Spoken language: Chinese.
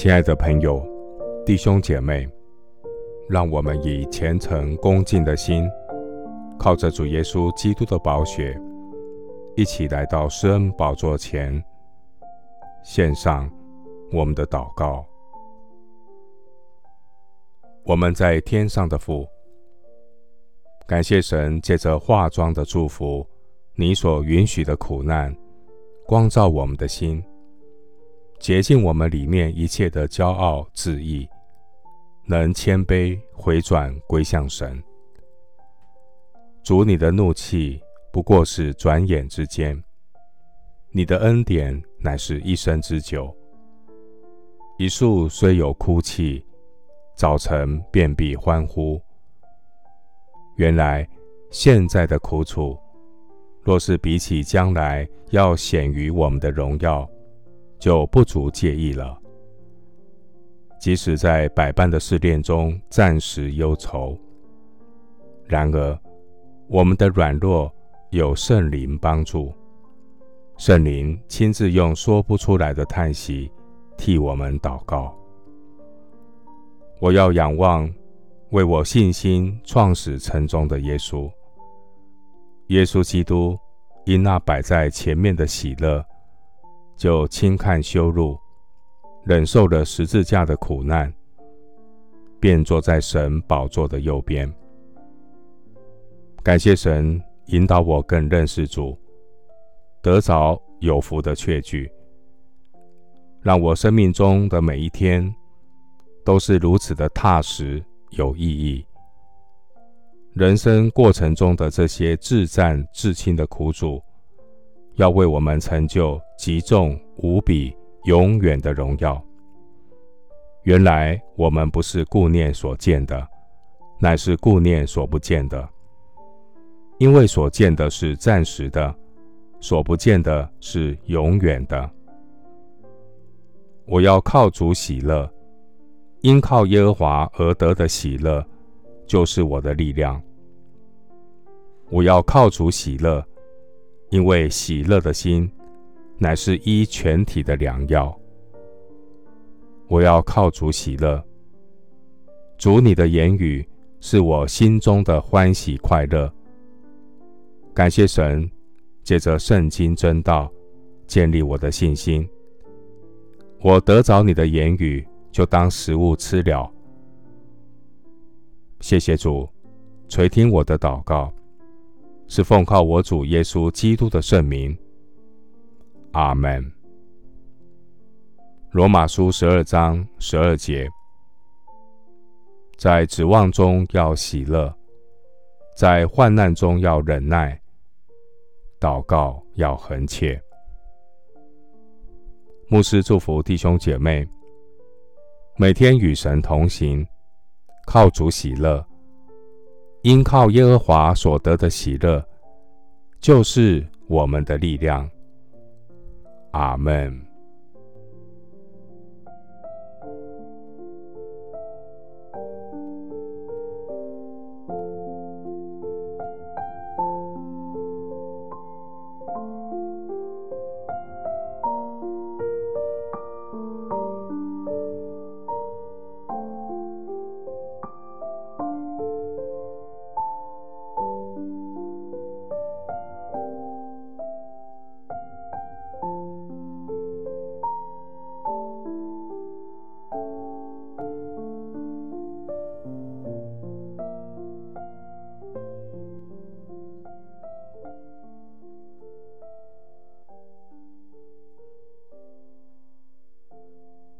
亲爱的朋友、弟兄姐妹，让我们以虔诚恭敬的心，靠着主耶稣基督的宝血，一起来到施恩宝座前，献上我们的祷告。我们在天上的父，感谢神借着化妆的祝福，你所允许的苦难，光照我们的心，洁净我们里面一切的骄傲自义，能谦卑回转归向神。主，你的怒气不过是转眼之间，你的恩典乃是一生之久。一树虽有枯气，早晨便必欢呼。原来现在的苦楚，若是比起将来要显于我们的荣耀，就不足介意了。即使在百般的试炼中暂时忧愁，然而我们的软弱有圣灵帮助，圣灵亲自用说不出来的叹息替我们祷告。我要仰望。为我信心创始成终的耶稣，耶稣基督因那摆在前面的喜乐，就轻看羞辱，忍受了十字架的苦难，便坐在神宝座的右边。感谢神引导我更认识主，得着有福的确据，让我生命中的每一天都是如此的踏实。有意义。人生过程中的这些至暂至轻的苦主，要为我们成就极重无比、永远的荣耀。原来我们不是顾念所见的，乃是顾念所不见的。因为所见的是暂时的，所不见的是永远的。我要靠主喜乐。因靠耶和华而得的喜乐，就是我的力量。我要靠主喜乐，因为喜乐的心乃是医全体的良药。我要靠主喜乐。主你的言语是我心中的欢喜快乐。感谢神，借着圣经真道建立我的信心。我得着你的言语。就当食物吃了。谢谢主垂听我的祷告，是奉靠我主耶稣基督的圣名。阿门。罗马书十二章十二节，在指望中要喜乐，在患难中要忍耐，祷告要恒切。牧师祝福弟兄姐妹。每天与神同行，靠主喜乐，因靠耶和华所得的喜乐，就是我们的力量。阿门。